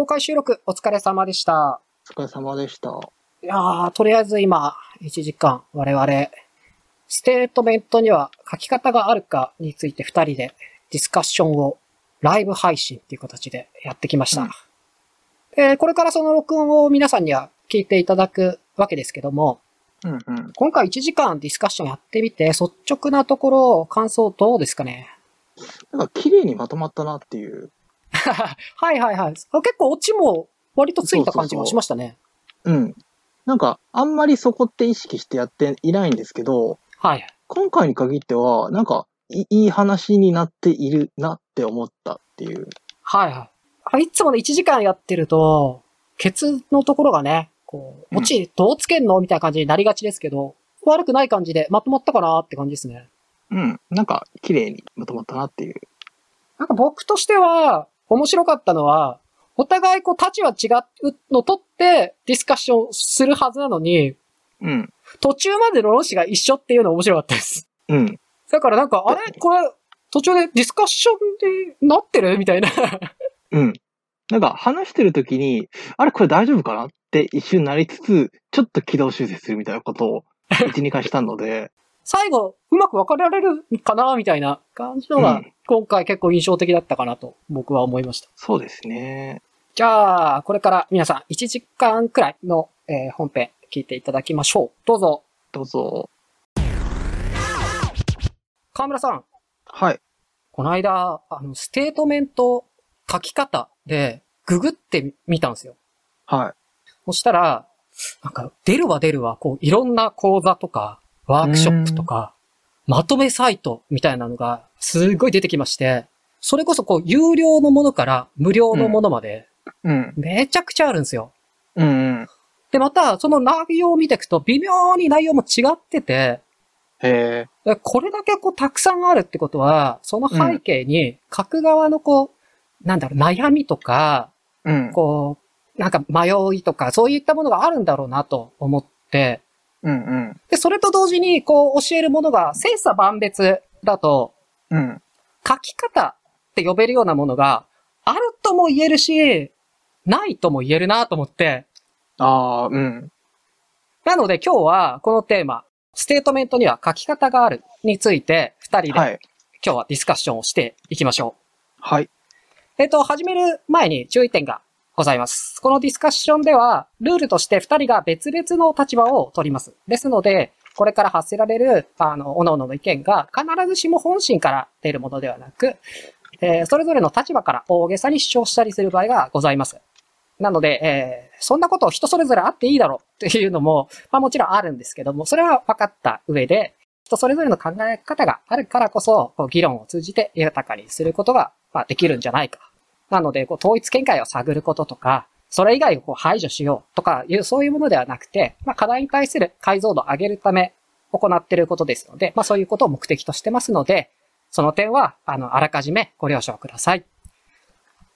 公開収録お疲れ様でした。お疲れ様でした。いやー、とりあえず今、1時間、我々、ステートメントには書き方があるかについて2人でディスカッションをライブ配信っていう形でやってきました。うんでこれからその録音を皆さんには聞いていただくわけですけども、うんうん。今回1時間ディスカッションやってみて、率直なところ、感想どうですかね？なんか綺麗にまとまったなっていう。はいはいはい。あ結構オチも割とついた感じがしましたね。うん。なんか、あんまりそこって意識してやっていないんですけど、はい。今回に限っては、なんか、いいい話になっているなって思ったっていう。はいはい。あいつもね、1時間やってると、ケツのところがね、こう、うんオチどうつけんのみたいな感じになりがちですけど、悪くない感じでまとまったかなって感じですね。うん。なんか、綺麗にまとまったなっていう。なんか僕としては、面白かったのは、お互いこう立場違うの取ってディスカッションするはずなのに、うん。途中までの論旨が一緒っていうの面白かったです。うん。だからなんか、あれ？これ、途中でディスカッションでなってる？みたいな。うん。なんか、話してる時に、あれこれ大丈夫かな？って一瞬なりつつ、ちょっと軌道修正するみたいなことを、1、2回したので、最後、うまく分かれられるかなみたいな感じのがうん、今回結構印象的だったかなと僕は思いました。そうですね。じゃあ、これから皆さん1時間くらいの、えー本編聞いていただきましょう。どうぞ。どうぞ。河村さん、はい。この間、あの、ステートメント書き方でググってみたんですよ。はい。そしたら、なんか、出るわ出るわ、こう、いろんな講座とか、ワークショップとか、まとめサイトみたいなのが、すごい出てきまして、それこそこう、有料のものから無料のものまで、うん。めちゃくちゃあるんですよ。うんうん。で、また、その内容を見ていくと、微妙に内容も違ってて、へこれだけこう、たくさんあるってことは、その背景に、書く側のこう、なんだろう、悩みとか、うん。こう、なんか迷いとか、そういったものがあるんだろうなと思って、うんうん。で、それと同時に、こう、教えるものが、千差万別だと、うん。書き方って呼べるようなものが、あるとも言えるし、ないとも言えるなと思って、ああ、うん。なので今日は、このテーマ、ステートメントには書き方があるについて、二人ではい。今日はディスカッションをしていきましょはい。う。えっ、と、始める前に注意点がございます。このディスカッションでは、ルールとして二人が別々の立場を取ります。ですので、これから発せられる、あの、各々の意見が必ずしも本心から出るものではなく、えーそれぞれの立場から大げさに主張したりする場合がございます。なので、えーそんなことを人それぞれあっていいだろうっていうのも、まあもちろんあるんですけども、それは分かった上で、人それぞれの考え方があるからこそ、こう議論を通じて豊かにすることが、まあ、できるんじゃないか。なので、こう統一見解を探ることとか、それ以外をこう排除しようとかいう、そういうものではなくて、まあ、課題に対する解像度を上げるため行っていることですので、まあ、そういうことを目的としてますので、その点は、あの、あらかじめご了承ください。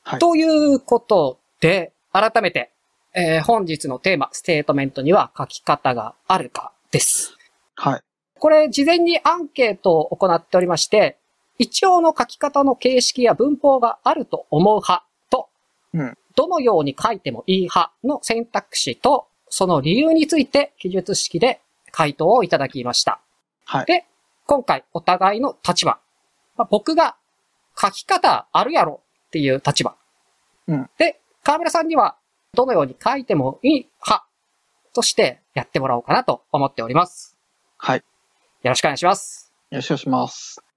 はいということで、改めて、えー本日のテーマ、ステートメントには書き方があるかです。はい。これ、事前にアンケートを行っておりまして、一応の書き方の形式や文法があると思う派と、うんどのように書いてもいい派の選択肢と、その理由について記述式で回答をいただきました。はい。で、今回お互いの立場。まあ僕が書き方あるやろっていう立場。うんで、河村さんにはどのように書いてもいい派としてやってもらおうかなと思っております。はい。よろしくお願いします。よろしくお願いします。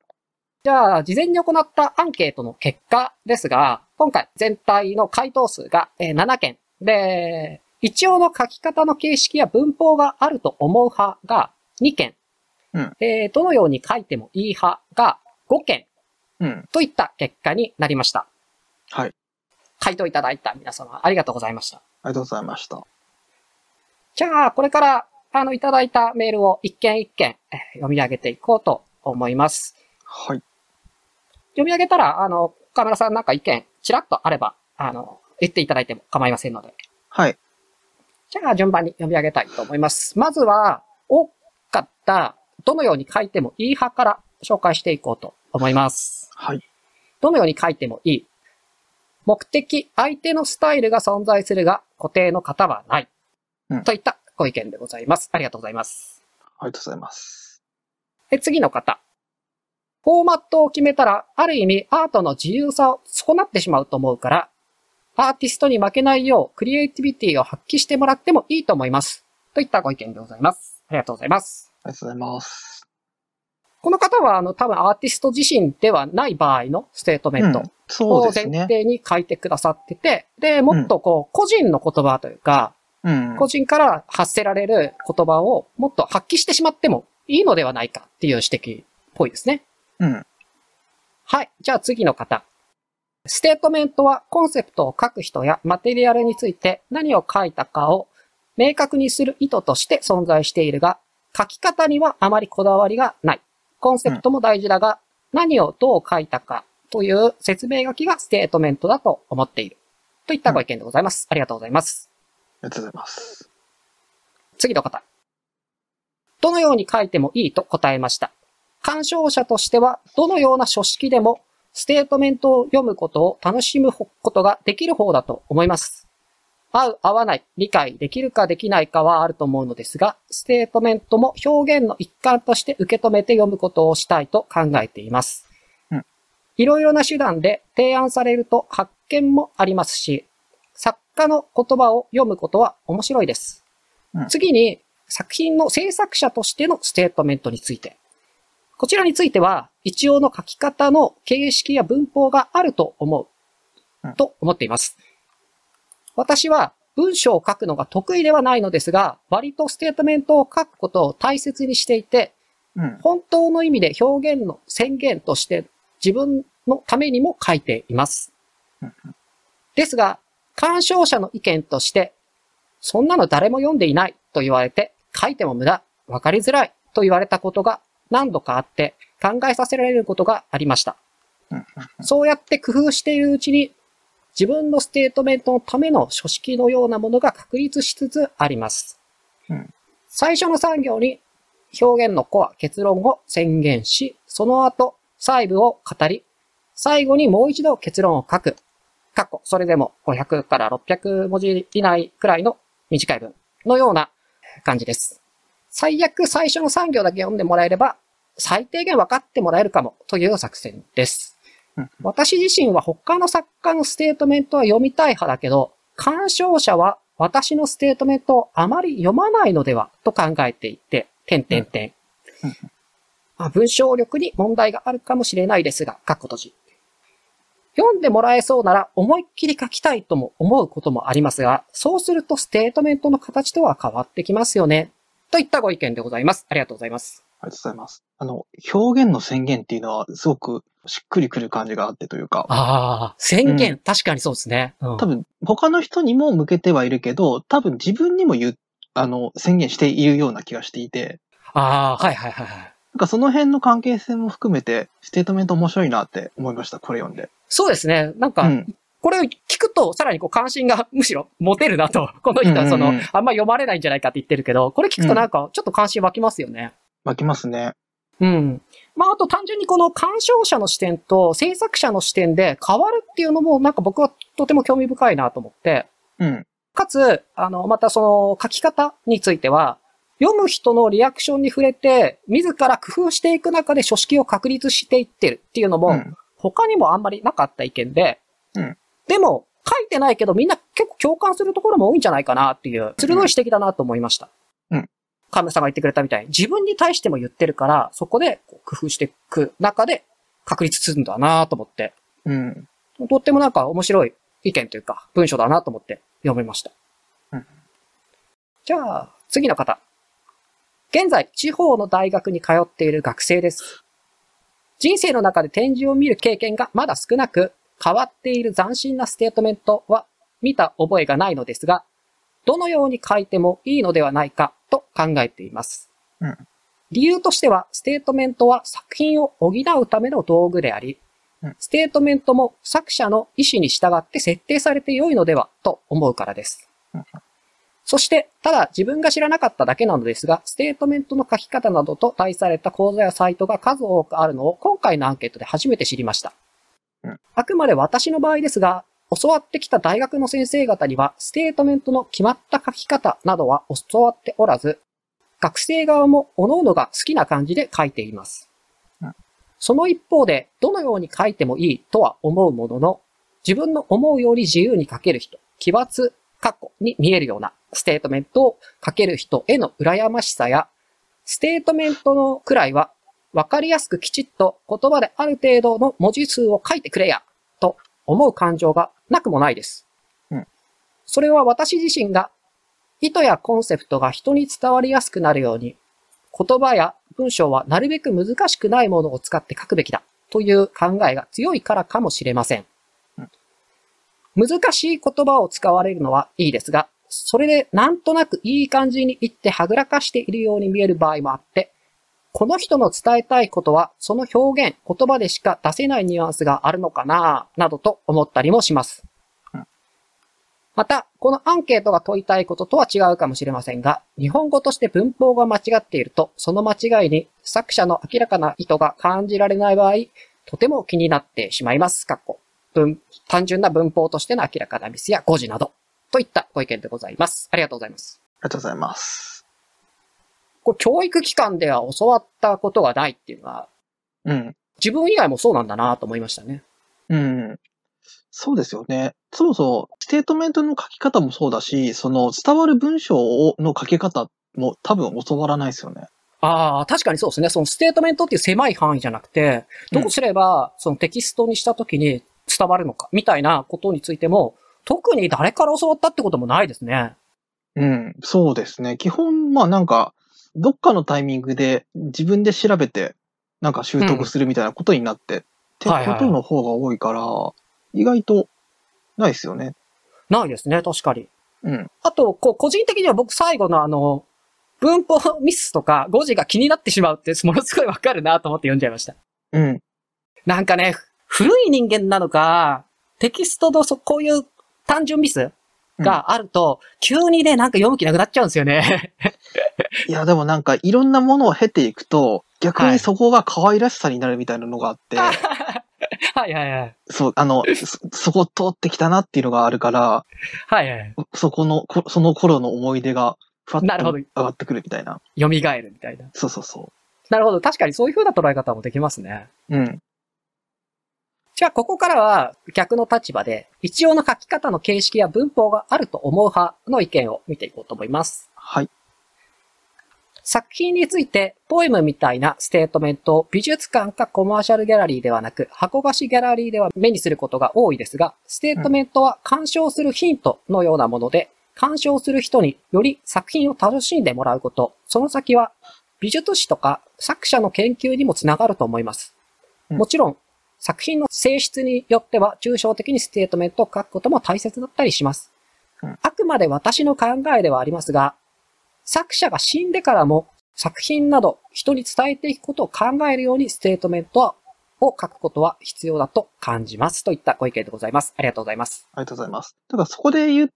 じゃあ、事前に行ったアンケートの結果ですが、今回全体の回答数がえー7件。で、一応の書き方の形式や文法があると思う派が2件。うんえーどのように書いてもいい派が5件うん。といった結果になりました。はい。回答いただいた皆様ありがとうございました。ありがとうございました。じゃあ、これから、あの、いただいたメールを一件一件えー読み上げていこうと思います。はい。読み上げたら、あの、河村さんなんか意見、ちらっとあれば、あの、言っていただいても構いませんので。はい。じゃあ、順番に読み上げたいと思います。まずは、多かった、どのように書いてもいい派から紹介していこうと思います。はい。どのように書いてもいい。目的、相手のスタイルが存在するが、固定の型はない。うんといったご意見でございます。ありがとうございます。ありがとうございます。で、次の方。フォーマットを決めたら、ある意味アートの自由さを損なってしまうと思うから、アーティストに負けないようクリエイティビティを発揮してもらってもいいと思います。といったご意見でございます。ありがとうございます。ありがとうございます。この方は、あの、多分アーティスト自身ではない場合のステートメントを。前提に書いてくださってて、で、もっとこう、個人の言葉というか、うん。個人から発せられる言葉をもっと発揮してしまってもいいのではないかっていう指摘っぽいですね。うん。はい。じゃあ次の方。ステートメントはコンセプトを書く人やマテリアルについて何を書いたかを明確にする意図として存在しているが、書き方にはあまりこだわりがない。コンセプトも大事だが、何をどう書いたかという説明書きがステートメントだと思っている。といったご意見でございます。ありがとうございます。ありがとうございます。次の方。どのように書いてもいいと答えました。鑑賞者としては、どのような書式でも、ステートメントを読むことを楽しむことができる方だと思います。合う、合わない、理解できるかできないかはあると思うのですが、ステートメントも表現の一環として受け止めて読むことをしたいと考えていますうん。いろいろな手段で提案されると発見もありますし、作家の言葉を読むことは面白いです。うん次に、作品の制作者としてのステートメントについて。こちらについては、一応の書き方の形式や文法があると思うと思っています。私は文章を書くのが得意ではないのですが、割とステートメントを書くことを大切にしていて、うん。本当の意味で表現の宣言として自分のためにも書いていますうん。ですが、鑑賞者の意見として、そんなの誰も読んでいないと言われて、書いても無駄、わかりづらいと言われたことが何度かあって、考えさせられることがありました。そうやって工夫しているうちに、自分のステートメントのための書式のようなものが確立しつつあります。最初の産業に表現のコア、結論を宣言し、その後、細部を語り、最後にもう一度結論を書く。過去、それでも500から600文字以内くらいの短い文のような感じです。最悪最初の三行だけ読んでもらえれば、最低限分かってもらえるかもという作戦です。うん私自身は他の作家のステートメントは読みたい派だけど、鑑賞者は私のステートメントをあまり読まないのではと考えていて、点点点文章力に問題があるかもしれないですが、かっこ閉じ。読んでもらえそうなら思いっきり書きたいとも思うこともありますが、そうするとステートメントの形とは変わってきますよね。といったご意見でございます。ありがとうございます。ありがとうございます。あの、表現の宣言っていうのはすごくしっくりくる感じがあってというか、ああ、宣言、う確かにそうですね。うん多分他の人にも向けてはいるけど、多分自分にも言う、あの、宣言しているような気がしていて、ああ、はいはいはいはい。なんかその辺の関係性も含めて、ステートメント面白いなって思いました、これ読んで。そうですね。なんか、うんこれを聞くと、さらにこう関心がむしろ持てるなと。この人はその、うんうんうんあんま読まれないんじゃないかって言ってるけど、これ聞くとなんか、ちょっと関心湧きますよね。湧きますね。うん。まあ、あと単純にこの鑑賞者の視点と制作者の視点で変わるっていうのも、なんか僕はとても興味深いなと思って、うん。かつ、あの、またその書き方については、読む人のリアクションに触れて、自ら工夫していく中で書式を確立していってるっていうのも、うん。他にもあんまりなかった意見で、うんでも、書いてないけどみんな結構共感するところも多いんじゃないかなっていう、鋭い指摘だなと思いました。うん。カムさんが言ってくれたみたいに、自分に対しても言ってるから、そこで工夫していく中で確立するんだなと思って、うん。とってもなんか面白い意見というか、文章だなと思って読みました。うんじゃあ、次の方。現在、地方の大学に通っている学生です。人生の中で展示を見る経験がまだ少なく、変わっている斬新なステートメントは見た覚えがないのですが、どのように書いてもいいのではないかと考えています。うん理由としては、ステートメントは作品を補うための道具でありうん、ステートメントも作者の意思に従って設定されて良いのではと思うからですうん。そして、ただ自分が知らなかっただけなのですが、ステートメントの書き方などと題された講座やサイトが数多くあるのを今回のアンケートで初めて知りましたうん。あくまで私の場合ですが、教わってきた大学の先生方には、ステートメントの決まった書き方などは教わっておらず、学生側も各々が好きな感じで書いていますうん。その一方で、どのように書いてもいいとは思うものの、自分の思うように自由に書ける人、奇抜、かっこよく見えるようなステートメントを書ける人への羨ましさや、ステートメントのくらいはわかりやすくきちっと言葉である程度の文字数を書いてくれや、と思う感情がなくもないです。うんそれは私自身が意図やコンセプトが人に伝わりやすくなるように、言葉や文章はなるべく難しくないものを使って書くべきだという考えが強いからかもしれません。難しい言葉を使われるのはいいですが、それでなんとなくいい感じに言ってはぐらかしているように見える場合もあって、この人の伝えたいことは、その表現、言葉でしか出せないニュアンスがあるのかななどと思ったりもしますうん。また、このアンケートが問いたいこととは違うかもしれませんが、日本語として文法が間違っていると、その間違いに作者の明らかな意図が感じられない場合、とても気になってしまいます。かっこ文単純な文法としての明らかなミスや誤字など、といったご意見でございます。ありがとうございます。ありがとうございます。これ教育機関では教わったことがないっていうのは、うん。自分以外もそうなんだなと思いましたね。うん。そうですよね。そもそも、ステートメントの書き方もそうだし、その伝わる文章の書き方も多分教わらないですよね。ああ、確かにそうですね。そのステートメントっていう狭い範囲じゃなくて、どうすればそのテキストにしたときに伝わるのか、みたいなことについても、特に誰から教わったってこともないですね。うん。そうですね。基本、まあなんか、どっかのタイミングで自分で調べて、なんか習得するみたいなことになって、ってことの方が多いから、意外とないですよね。ないですね、確かに。うん。あと、こう、個人的には僕最後のあの、文法ミスとか語字が気になってしまうって、ものすごいわかるなと思って読んじゃいました。うん。なんかね、古い人間なのか、テキストのそ、こういう単純ミスがあると、急にね、なんか読む気なくなっちゃうんですよね。いや、でもなんかいろんなものを経ていくと、逆はいにそこが可愛らしさになるみたいなのがあって、はいはいはい。そう、あの、そ、そこ通ってきたなっていうのがあるから、はいはい。そこの、こその頃の思い出が、ふわっとなるほど上がってくるみたいな。蘇るみたいな。そうそうそなるほど。確かにそういう風な捉え方もできますね。う。うん。じゃあ、ここからは逆の立場で、一応の書き方の形式や文法があると思う派の意見を見ていこうと思います。はい。作品について、ポエムみたいなステートメントを美術館かコマーシャルギャラリーではなく、箱貸しギャラリーでは目にすることが多いですが、ステートメントは鑑賞するヒントのようなもので、鑑賞する人により作品を楽しんでもらうこと、その先は美術史とか作者の研究にもつながると思います。うんもちろん、作品の性質によっては抽象的にステートメントを書くことも大切だったりします。うんあくまで私の考えではありますが、作者が死んでからも作品など人に伝えていくことを考えるようにステートメントはを書くことは必要だと感じます。といったご意見でございます。ありがとうございます。ありがとうございます。だからそこで言う、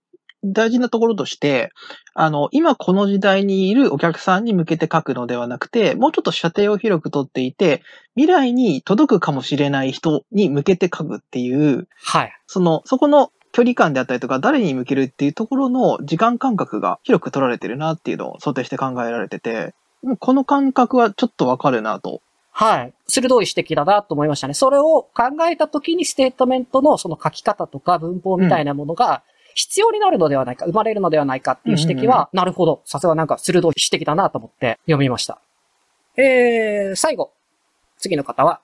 大事なところとして、あの、今この時代にいるお客さんに向けて書くのではなくて、もうちょっと射程を広くとっていて、未来に届くかもしれない人に向けて書くっていう、はい。その、そこの距離感であったりとか、誰に向けるっていうところの時間感覚が広く取られてるなっていうのを想定して考えられてて、もうこの感覚はちょっとわかるなと。はい。鋭い指摘だなと思いましたね。それを考えたときにステートメントのその書き方とか文法みたいなものが必要になるのではないか、生まれるのではないかっていう指摘は、なるほど。さすがなんか鋭い指摘だなと思って読みました。えー、最後。次の方は、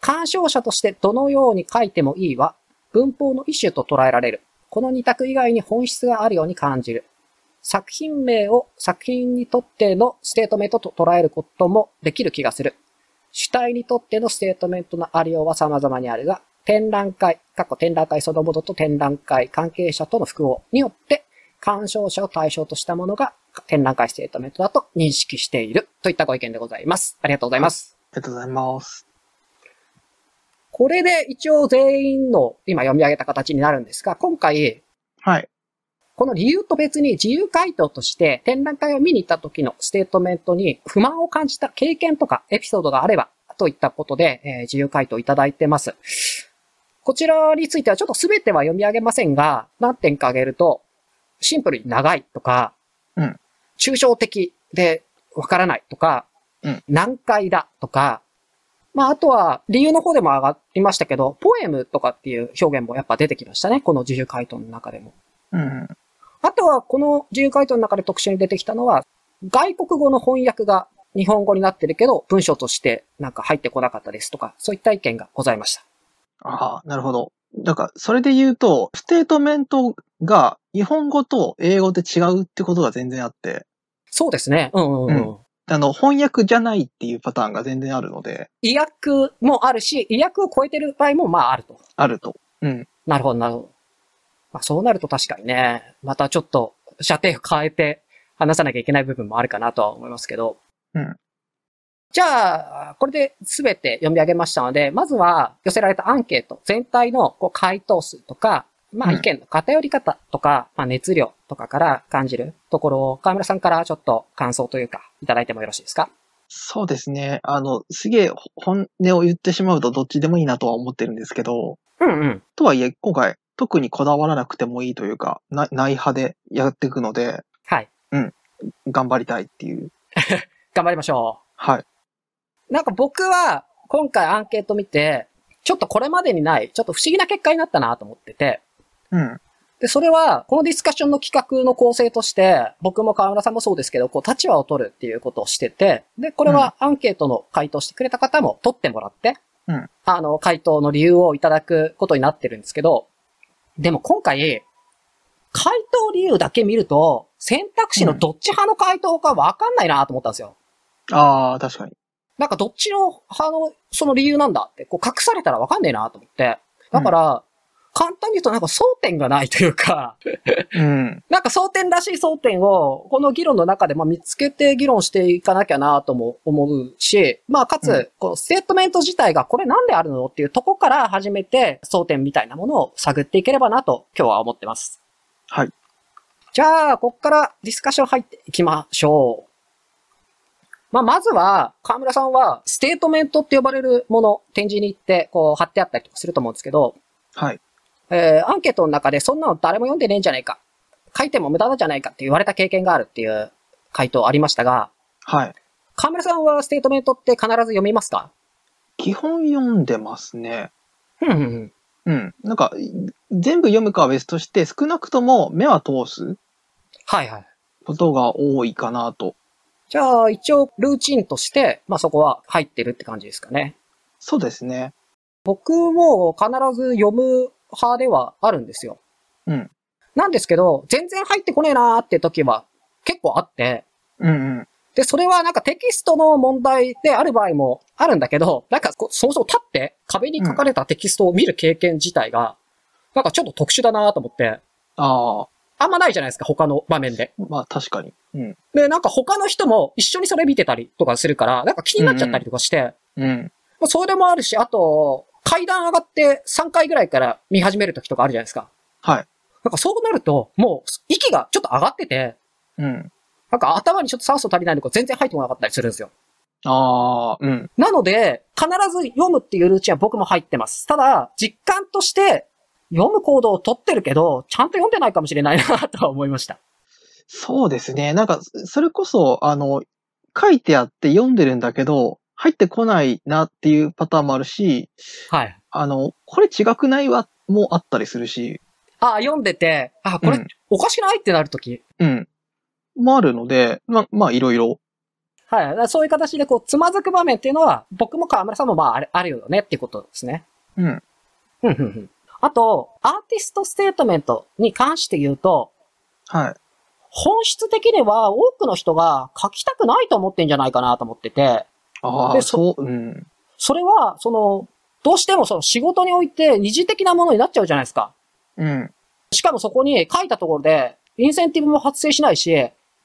鑑賞者としてどのように書いてもいいは、文法の一種と捉えられる。この二択以外に本質があるように感じる。作品名を作品にとってのステートメントと捉えることもできる気がする。主体にとってのステートメントのありようは様々にあるが、展覧会、過去展覧会そのものと展覧会関係者との複合によって、鑑賞者を対象としたものが展覧会ステートメントだと認識しているといったご意見でございます。ありがとうございます。ありがとうございます。これで一応全員の今読み上げた形になるんですが、今回、はい。この理由と別に自由回答として展覧会を見に行った時のステートメントに不満を感じた経験とかエピソードがあればといったことで、えー自由回答いただいてます。こちらについてはちょっと全ては読み上げませんが、何点か挙げると、シンプルに長いとか、うん抽象的でわからないとか、うん難解だとか、まあ、あとは、理由の方でも上がりましたけど、ポエムとかっていう表現もやっぱ出てきましたね。この自由回答の中でも。うん。あとは、この自由回答の中で特殊に出てきたのは、外国語の翻訳が日本語になってるけど、文章としてなんか入ってこなかったですとか、そういった意見がございました。ああ、なるほど。だから、それで言うと、ステートメントが日本語と英語で違うってことが全然あって、そうですね。うんうんうん。うんあの、翻訳じゃないっていうパターンが全然あるので、意訳もあるし、意訳を超えてる場合もまああると。あると。うん。なるほど、なるほど。まあそうなると確かにね、またちょっと射程を変えて話さなきゃいけない部分もあるかなとは思いますけど。うん。じゃあ、これで全て読み上げましたので、まずは寄せられたアンケート全体のこう回答数とか、まあうん意見の偏り方とか、まあ熱量とかから感じるところを河村さんからちょっと感想というか、いただいてもよろしいですか？そうですね。あの、すげえ本音を言ってしまうとどっちでもいいなとは思ってるんですけど、うんうん。とはいえ、今回、特にこだわらなくてもいいというか、なない派でやっていくので、はい。頑張りたいっていう。頑張りましょう。はい。なんか僕は今回アンケート見て、ちょっとこれまでにない、ちょっと不思議な結果になったなと思ってて、うん。で、それは、このディスカッションの企画の構成として、僕も河村さんもそうですけど、こう、立場を取るっていうことをしてて、で、これはアンケートの回答してくれた方も取ってもらって、うんあの、回答の理由をいただくことになってるんですけど、でも今回、回答理由だけ見ると、選択肢のどっち派の回答かわかんないなと思ったんですよ。ああ、確かに。なんかどっちの派のその理由なんだって、こう隠されたらわかんねえなと思って。だから、簡単に言うとなんか争点がないというか、うん。なんか争点らしい争点を、この議論の中でまあ見つけて議論していかなきゃなとも思うし、まあかうんつ、こうステートメント自体がこれなんであるのっていうとこから始めて争点みたいなものを探っていければなと今日は思ってます。はい。じゃあ、こっからディスカッション入っていきましょう。まあ、まずは、河村さんは、ステートメントって呼ばれるもの、展示に行って、こう、貼ってあったりとかすると思うんですけど、はい。えーアンケートの中でそんなの誰も読んでねえんじゃないか。書いても無駄なんじゃないかって言われた経験があるっていう回答ありましたが、はい。河村さんはステートメントって必ず読みますか？基本読んでますね。うんうんうん。うん。なんか、全部読むかは別として、少なくとも目は通すはいはい。ことが多いかなと。じゃあ、一応、ルーチンとして、まあそこは入ってるって感じですかね。そうですね。僕も必ず読む派ではあるんですよ。うん。なんですけど、全然入ってこねえなーって時は結構あって、うんうん。で、それはなんかテキストの問題である場合もあるんだけど、なんかそもそも立って壁に書かれたテキストを見る経験自体が、なんかちょっと特殊だなと思って、ああ、あんまないじゃないですか、他の場面で。まあ確かに。うん。で、なんか他の人も一緒にそれ見てたりとかするから、なんか気になっちゃったりとかして、うん。まあそれもあるし、あと、階段上がって3回ぐらいから見始める時とかあるじゃないですか。はい。なんかそうなると、もう息がちょっと上がってて、うん。なんか頭にちょっと酸素足りないのか全然入ってこなかったりするんですよ。ああ、うん。なので、必ず読むっていうルーチンは僕も入ってます。ただ、実感として、読む行動を取ってるけど、ちゃんと読んでないかもしれないなとは思いました。そうですね。なんか、それこそ、あの、書いてあって読んでるんだけど、入ってこないなっていうパターンもあるし、はい。あの、これ違くないわ、もあったりするし、あ、読んでて、あ、これうん、おかしくないってなるとき。うん。もあるので、ま、まあ、いろいろ。はい。そういう形でこう、つまずく場面っていうのは、僕も河村さんもまあ、あるあるよねっていうことですね。うん。うんうんうんあと、アーティストステートメントに関して言うと、はい。本質的には多くの人が書きたくないと思ってんじゃないかなと思ってて、ああ、でそそう、うん。それは、その、どうしてもその仕事において二次的なものになっちゃうじゃないですか。うん。しかもそこに書いたところで、インセンティブも発生しないし、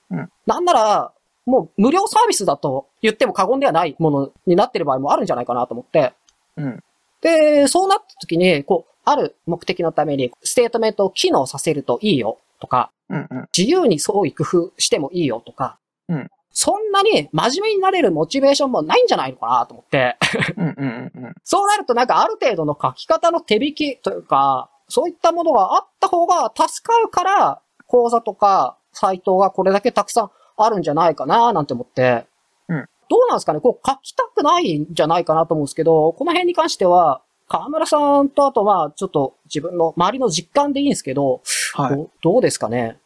うんなんなら、もう無料サービスだと言っても過言ではないものになってる場合もあるんじゃないかなと思って。うん。で、そうなった時に、こう、ある目的のために、ステートメントを機能させるといいよとか、うん。うん。自由に創意工夫してもいいよとか、うんそんなに真面目になれるモチベーションもないんじゃないのかなと思って。うんうんうんうん。そうなるとなんかある程度の書き方の手引きというか、そういったものがあった方が助かるから、講座とかサイトがこれだけたくさんあるんじゃないかななんて思って。うんどうなんですかね？こう書きたくないんじゃないかなと思うんですけど、この辺に関しては、河村さんとあとまあちょっと自分の周りの実感でいいんですけど、はい。どうどうですかね？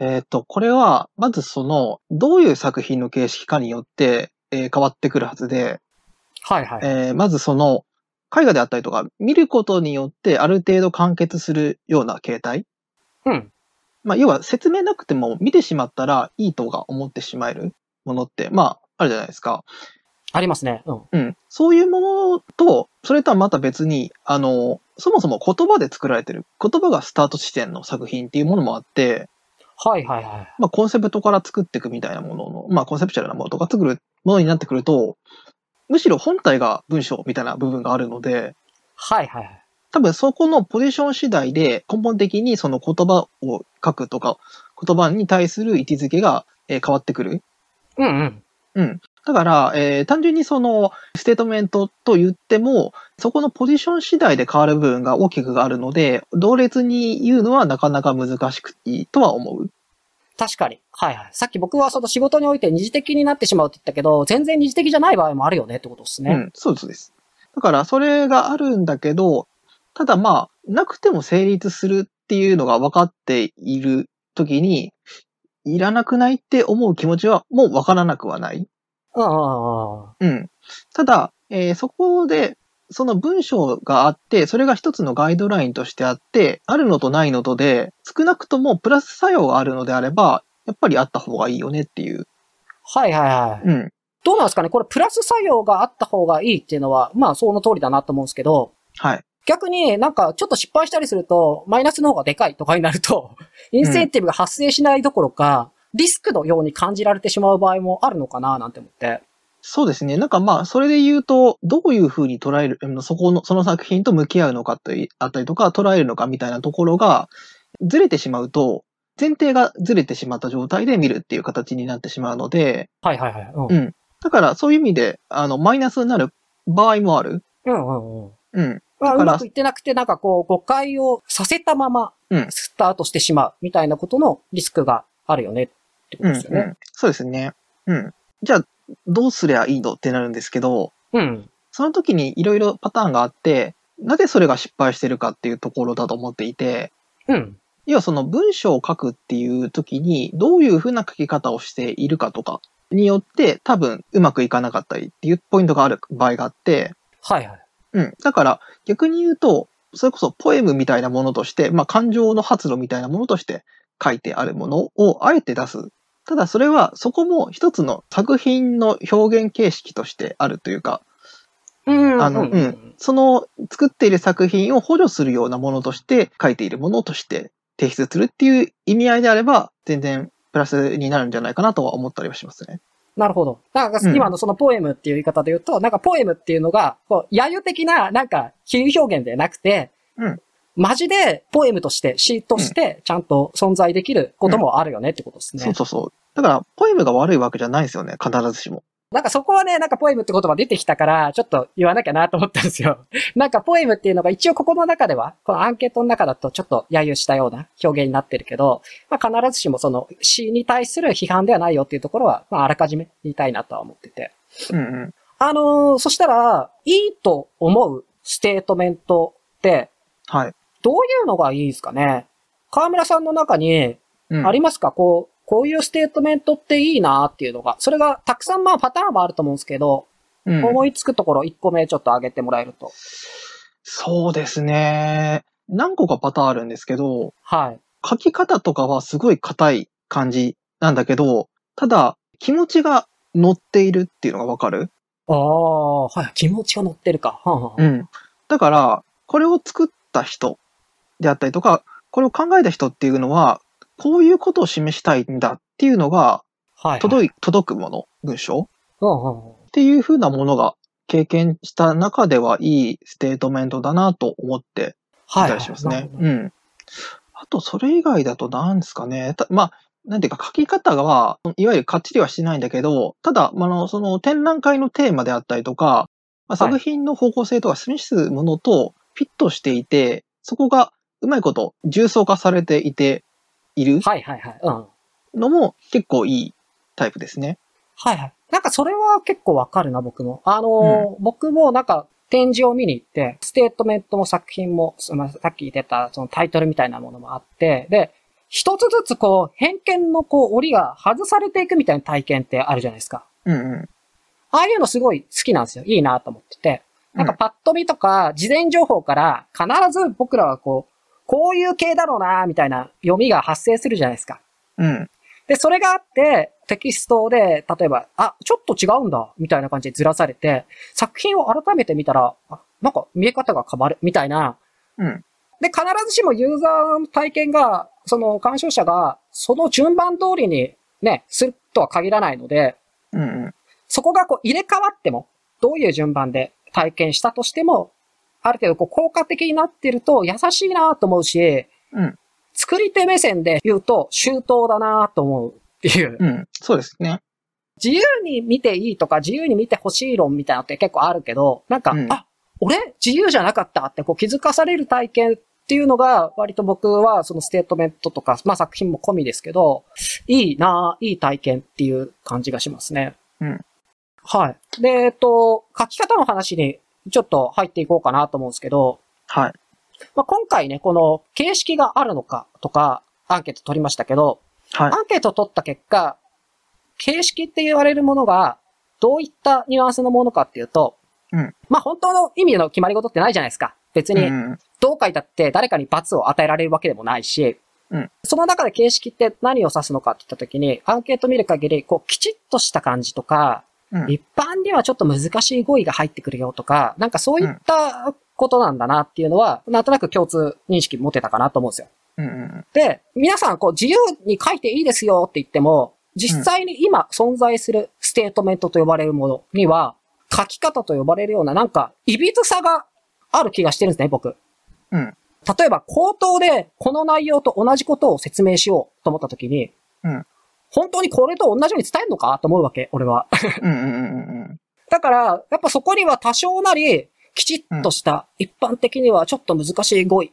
えっ、と、これは、まずその、どういう作品の形式かによって、えー変わってくるはずで、はいはい。えーまずその、絵画であったりとか、見ることによってある程度完結するような形態。うん。まあ、要は説明なくても見てしまったらいいとが思ってしまえるものって、まあ、あるじゃないですか。ありますね。うん。うん。そういうものと、それとはまた別に、あの、そもそも言葉で作られてる、言葉がスタート地点の作品っていうものもあって、はいはいはい。まあ、コンセプトから作っていくみたいなものの、まあ、コンセプチュアルなものとか作るものになってくると、むしろ本体が文章みたいな部分があるので、はいはいはい。多分そこのポジション次第で根本的にその言葉を書くとか、言葉に対する位置づけがえー変わってくる。うんうん。うん。だから、えー単純にそのステートメントと言っても、そこのポジション次第で変わる部分が大きくあるので、同列に言うのはなかなか難しくいいとは思う。確かに。はいはい。さっき僕はその仕事において二次的になってしまうって言ったけど、全然二次的じゃない場合もあるよねってことですね。うん、そうです。だから、それがあるんだけど、ただまあ、なくても成立するっていうのが分かっているときに、いらなくないって思う気持ちはもう分からなくはない。うんうんうんうん。うん。ただ、えーそこで、その文章があって、それが一つのガイドラインとしてあって、あるのとないのとで、少なくともプラス作用があるのであれば、やっぱりあった方がいいよねっていう。はいはいはい。うん。どうなんですかね？これプラス作用があった方がいいっていうのは、まあその通りだなと思うんですけど、はい。逆になんかちょっと失敗したりすると、マイナスの方がでかいとかになると、インセンティブが発生しないどころか、リスクのように感じられてしまう場合もあるのかななんて思って。そうですね。なんかまあ、それで言うと、どういうふうに捉える、うんそこの、その作品と向き合うのかといあったりとか、捉えるのかみたいなところが、ずれてしまうと、前提がずれてしまった状態で見るっていう形になってしまうので、はいはいはい。うん。うん。だからそういう意味で、あの、マイナスになる場合もある。うんうんうん。うん。まあ、だからうまくいってなくて、なんかこう、誤解をさせたままうん、スタートしてしまうみたいなことのリスクがあるよねってことうん、ですよね。うん。そうですね。うん。じゃあ、どうすりゃいいのってなるんですけど、うん。その時にいろいろパターンがあって、なぜそれが失敗してるかっていうところだと思っていて、うん。要はその文章を書くっていう時にどういうふうな書き方をしているかとかによって多分うまくいかなかったりっていうポイントがある場合があって、はいはい。うん。だから逆に言うと、それこそポエムみたいなものとして、まあ感情の発露みたいなものとして書いてあるものをあえて出す。ただそれはそこも一つの作品の表現形式としてあるというか。その作っている作品を補助するようなものとして書いているものとして提出するっていう意味合いであれば、全然プラスになるんじゃないかなとは思ったりはしますね。なるほど。なんかうん今のそのポエムっていう言い方で言うと、なんかポエムっていうのが、こう、揶揄的な、なんか比喩表現でなくて、うんマジでポエムとして、詩として、ちゃんと存在できることもあるよねってことですね。そうそうそう。だから、ポエムが悪いわけじゃないんですよね、必ずしも。なんかそこはね、なんかポエムって言葉出てきたから、ちょっと言わなきゃなと思ったんですよ。なんかポエムっていうのが一応ここの中では、このアンケートの中だとちょっと揶揄したような表現になってるけど、まあ必ずしもその詩に対する批判ではないよっていうところは、まああらかじめ言いたいなとは思ってて。うんうん。あのーそしたら、いいと思うステートメントって、はい。どういうのがいいですかね？河村さんの中にうん、ありますか、こう、こういうステートメントっていいなっていうのが。それがたくさんまあパターンもあると思うんですけど、うん思いつくところ1個目ちょっと挙げてもらえると。そうですね。何個かパターンあるんですけど、はい。書き方とかはすごい硬い感じなんだけど、ただ、気持ちが乗っているっていうのがわかる？ああ、はい。気持ちが乗ってるか。はんはんうん。だから、これを作った人であったりとか、これを考えた人っていうのは、こういうことを示したいんだっていうのがはい。届い、届くもの、文章っていうふうなものが経験した中ではいいステートメントだなと思っていはい。たりしますね。うん。あと、それ以外だと何ですかね。たまあ、なんていうか書き方は、いわゆるかっちりはしてないんだけど、ただ、あの、その展覧会のテーマであったりとか、まあ、作品の方向性とか示すものとフィットしていて、そこがうまいこと重層化されていているはいはいはい。うん。のも結構いいタイプですね。はいはい。なんかそれは結構わかるな、僕も。あのー僕もなんか展示を見に行って、ステートメントも作品も、さっき言ってたそのタイトルみたいなものもあって、で、一つずつこう、偏見のこう、折りが外されていくみたいな体験ってあるじゃないですか。うんうん。ああいうのすごい好きなんですよ。いいなと思ってて。なんかパッと見とか、事前情報から必ず僕らはこう、こういう系だろうなみたいな読みが発生するじゃないですか。うん。で、それがあって、テキストで、例えば、あ、ちょっと違うんだ、みたいな感じでずらされて、作品を改めて見たら、あ、なんか見え方が変わる、みたいな。うん。で、必ずしもユーザーの体験が、その鑑賞者が、その順番通りにね、するとは限らないので、うんうん。そこがこう入れ替わっても、どういう順番で体験したとしても、ある程度こう効果的になってると優しいなと思うし、うん作り手目線で言うと周到だなと思うっていう。うん。そうですね。自由に見ていいとか自由に見てほしい論みたいなのって結構あるけど、なんか、うんあ、俺自由じゃなかったってこう気づかされる体験っていうのが割と僕はそのステートメントとか、まあ作品も込みですけど、いいなぁいい体験っていう感じがしますね。うん。はい。で、えっと、書き方の話にちょっと入っていこうかなと思うんですけど、はい。まあ、今回ね、この形式があるのかとか、アンケート取りましたけど、はいア。ンケート取った結果、形式って言われるものが、どういったニュアンスのものかっていうと、うんまあ本当の意味での決まり事ってないじゃないですか。別に、うん。どう書いたって誰かに罰を与えられるわけでもないし、うんその中で形式って何を指すのかって言った時に、アンケート見る限り、こう、きちっとした感じとか、うん一般にはちょっと難しい語彙が入ってくるよとか、なんかそういったことなんだなっていうのは、なんとなく共通認識持てたかなと思うんですよ。うんうん。で、皆さんこう自由に書いていいですよって言っても、実際に今存在するステートメントと呼ばれるものには、書き方と呼ばれるようななんか、いびつさがある気がしてるんですね、僕。うん。例えば、口頭でこの内容と同じことを説明しようと思った時に、うん本当にこれと同じように伝えるのかと思うわけ、俺は。うんうんうんうん。だから、やっぱそこには多少なり、きちっとした、一般的にはちょっと難しい語彙、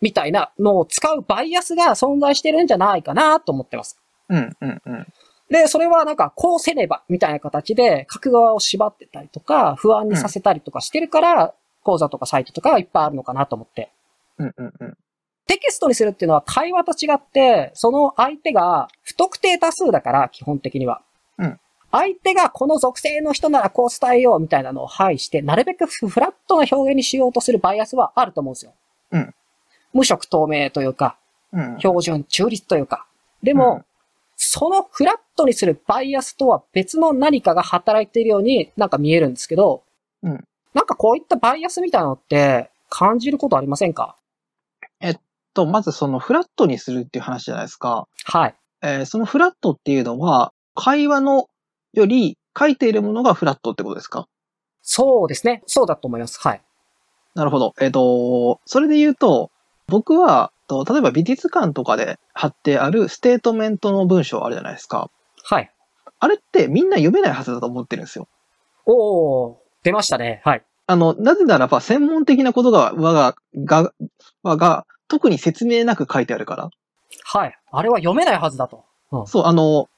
みたいなのを使うバイアスが存在してるんじゃないかなと思ってます。うんうんうん。で、それはなんか、こうせねば、みたいな形で、書く側を縛ってたりとか、不安にさせたりとかしてるから、講座とかサイトとかがいっぱいあるのかなと思って。うんうんうん。テキストにするっていうのは会話と違って、その相手が不特定多数だから、基本的には。うん相手がこの属性の人ならこう伝えようみたいなのを排して、なるべくフラットな表現にしようとするバイアスはあると思うんですよ。うん無色透明というか、うん。標準、中立というか。でも、うんそのフラットにするバイアスとは別の何かが働いているようになんか見えるんですけど、うんなんかこういったバイアスみたいなのって感じることありませんか？と、まずそのフラットにするっていう話じゃないですか。はい。えーそのフラットっていうのは、解像度より書いているものがフラットってことですか？そうですね。そうだと思います。はい。なるほど。えっ、と、それで言うと、僕は、と例えば美術館とかで貼ってあるステートメントの文章あるじゃないですか。はい。あれってみんな読めないはずだと思ってるんですよ。おー、出ましたね。はい。あの、なぜならば専門的なことが、わが、が、わが、特に説明なく書いてあるから。はい。あれは読めないはずだと。そう、あの、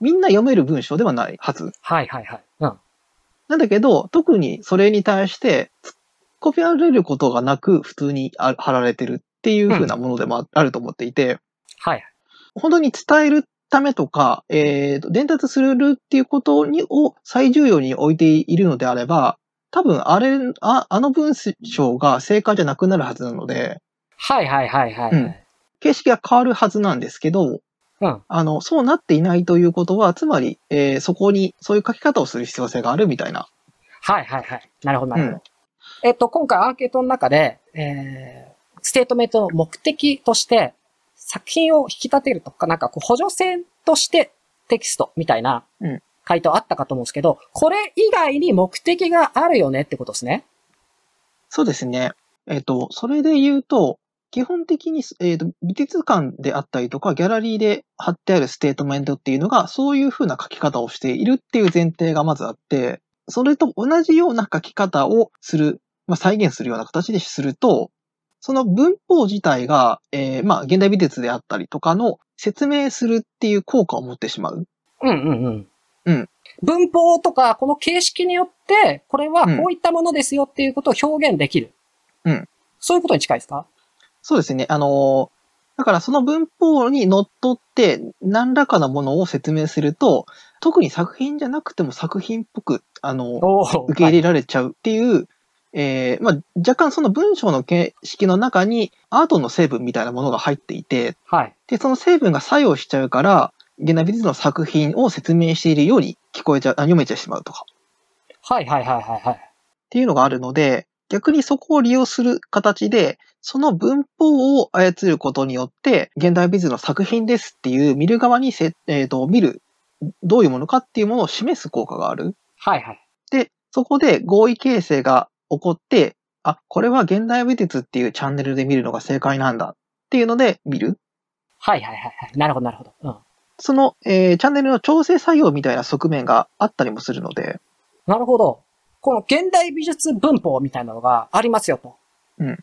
みんな読める文章ではないはず。はいはいはい。うん。なんだけど、特にそれに対して、突っ込みられることがなく、普通にあ貼られてるっていう風なものでもああると思っていて、はい。本当に伝えるためとか、えーと、伝達するっていうことに、を最重要に置いているのであれば、多分あれ、ああの文章が正解じゃなくなるはずなので、はいはいはいはい。うん形式が変わるはずなんですけど、うん。あの、そうなっていないということは、つまり、えーそこに、そういう書き方をする必要性があるみたいな。はいはいはい。なるほどなるほど。うんえっと、今回アンケートの中で、えー、ステートメントの目的として、作品を引き立てるとか、なんかこう補助線としてテキストみたいなうん回答あったかと思うんですけど、これ以外に目的があるよねってことですね。そうですね。えっ、と、それで言うと、基本的に、えっ、と、美術館であったりとか、ギャラリーで貼ってあるステートメントっていうのが、そういう風な書き方をしているっていう前提がまずあって、それと同じような書き方をする、まあ、再現するような形ですると、その文法自体が、えーまあ、現代美術であったりとかの説明するっていう効果を持ってしまう。うんうんうん。うん。文法とか、この形式によって、これはこういったものですよっていうことを表現できる。うん。そういうことに近いですか？そうですね。あのーだからその文法にのっとって何らかのものを説明すると、特に作品じゃなくても作品っぽく、あの受け入れられちゃうっていう、えーまあ、若干その文章の形式の中にアートの成分みたいなものが入っていて、はい。で、その成分が作用しちゃうから、現代美術の作品を説明しているように聞こえちゃう、あ読めてしまうとか。はいはいはいはいはい。っていうのがあるので、逆にそこを利用する形で、その文法を操ることによって、現代美術の作品ですっていう見る側にせ、えーと見る、どういうものかっていうものを示す効果がある。はいはい。で、そこで合意形成が起こって、あ、これは現代美術っていうチャンネルで見るのが正解なんだっていうので見る。はいはいはいはい。なるほどなるほど。うん。その、えーチャンネルの調整作業みたいな側面があったりもするので、なるほど。この現代美術文法みたいなのがありますよと。うん。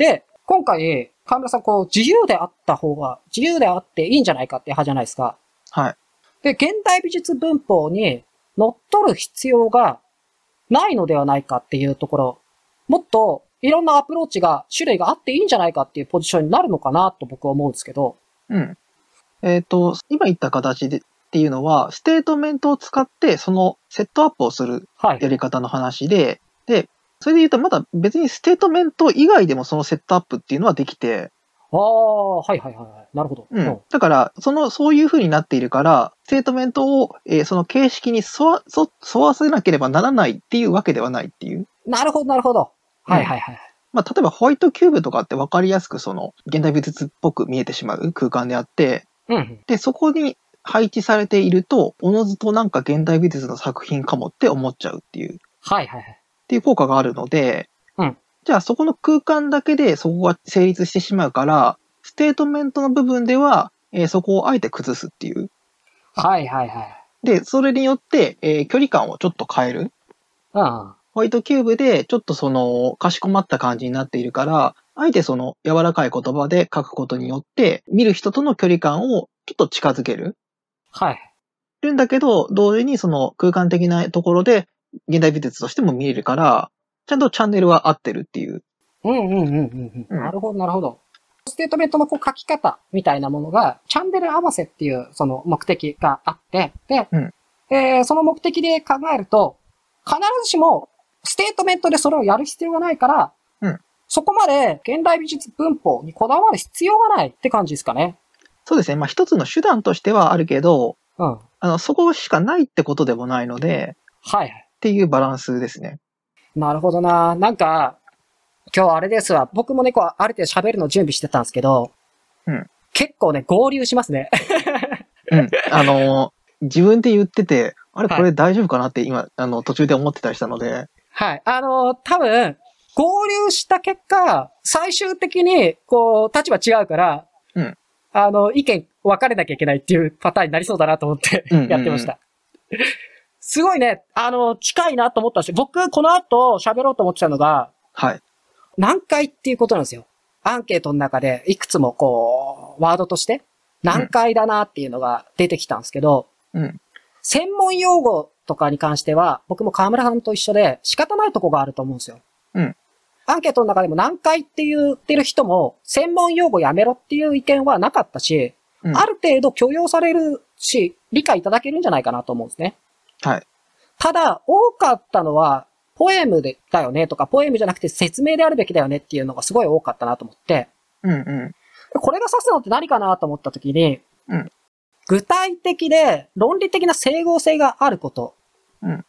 で、今回、河村さん、こう、自由であった方が、自由であっていいんじゃないかっていう派じゃないですか。はい。で、現代美術文法に乗っ取る必要がないのではないかっていうところ、もっといろんなアプローチが、種類があっていいんじゃないかっていうポジションになるのかなと僕は思うんですけど。うん。えっ、と、今言った形でっていうのは、ステートメントを使って、そのセットアップをするはい。やり方の話で、で、それで言うと、まだ別にステートメント以外でもそのセットアップっていうのはできて、ああ、はいはいはいはい。なるほど。うん。だから、その、そういう風になっているから、ステートメントを、えーその形式に沿わ、沿沿わせなければならないっていうわけではないっていう。なるほどなるほど。はいはいはい。まあ、例えばホワイトキューブとかって分かりやすくその、現代美術っぽく見えてしまう空間であって、うん。で、そこに配置されていると、おのずとなんか現代美術の作品かもって思っちゃうっていう、っはいはいはい。ていう効果があるので、うんじゃあそこの空間だけでそこが成立してしまうから、ステートメントの部分では、えーそこをあえて崩すっていう。はいはいはい。で、それによって、えー距離感をちょっと変える。うん。ホワイトキューブでちょっとその、かしこまった感じになっているから、あえてその柔らかい言葉で書くことによって、見る人との距離感をちょっと近づける。はい。るんだけど、同時にその空間的なところで現代美術としても見えるから、ちゃんとチャンネルは合ってるっていう。うんうんうんうんうん。うんなるほどなるほど。ステートメントのこう書き方みたいなものが、チャンネル合わせっていうその目的があって、で、うんえーその目的で考えると、必ずしもステートメントでそれをやる必要がないから、うんそこまで現代美術文法にこだわる必要がないって感じですかね。そうですね。まあ一つの手段としてはあるけど、うん。あの、そこしかないってことでもないので、はい。っていうバランスですね。なるほどな。なんか、今日あれですわ。僕もね、こう、ある程度喋るの準備してたんですけど、うん結構ね、合流しますね。うん。あの、自分で言ってて、あれはいこれ大丈夫かなって今、あの、途中で思ってたりしたので、はい。あの、多分、合流した結果、最終的に、こう、立場違うから、うんあの、意見分かれなきゃいけないっていうパターンになりそうだなと思ってうんうんうんやってました。すごいね、あの、近いなと思ったし、僕、この後喋ろうと思ってたのが、はい。何回っていうことなんですよ。アンケートの中で、いくつもこう、ワードとして、何回だなっていうのが出てきたんですけど、うん。専門用語とかに関しては、僕も河村さんと一緒で仕方ないとこがあると思うんですよ。うん。アンケートの中でも何回って言ってる人も、専門用語やめろっていう意見はなかったし、うんある程度許容されるし、理解いただけるんじゃないかなと思うんですね。はい。ただ、多かったのは、ポエムでだよねとか、ポエムじゃなくて説明であるべきだよねっていうのがすごい多かったなと思って、うんうん。これが指すのって何かなと思った時に、うん具体的で論理的な整合性があること。うん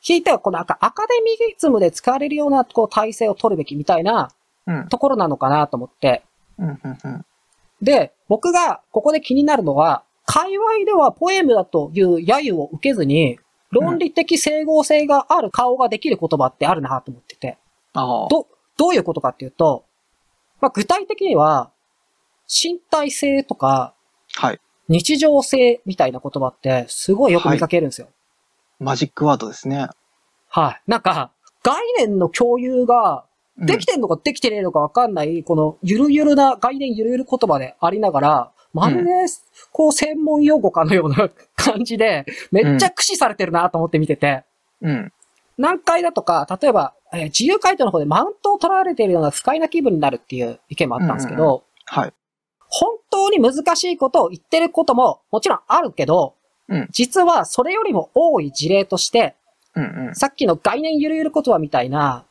ひいてはこのアカアカデミズムで使われるようなこう体制を取るべきみたいなうん。ところなのかなと思って。うんうんうん。で、僕がここで気になるのは、界隈ではポエムだという揶揄を受けずに、論理的整合性がある顔ができる言葉ってあるなと思ってて。ああ。ど、どういうことかっていうと、まあ、具体的には、身体性とか、はい。日常性みたいな言葉って、すごいよく見かけるんですよ。マジックワードですね。はい。なんか、概念の共有が、うんできてんのかできてねえのかわかんない、このゆるゆるな概念ゆるゆる言葉でありながら、まるで、こう専門用語かのような感じで、めっちゃ駆使されてるなと思って見てて、うん。難解だとか、例えば、えー自由回答の方でマウントを取られているような不快な気分になるっていう意見もあったんですけど、うんうんはい。本当に難しいことを言ってることももちろんあるけど、うん実はそれよりも多い事例として、うんうん。さっきの概念ゆるゆる言葉みたいな、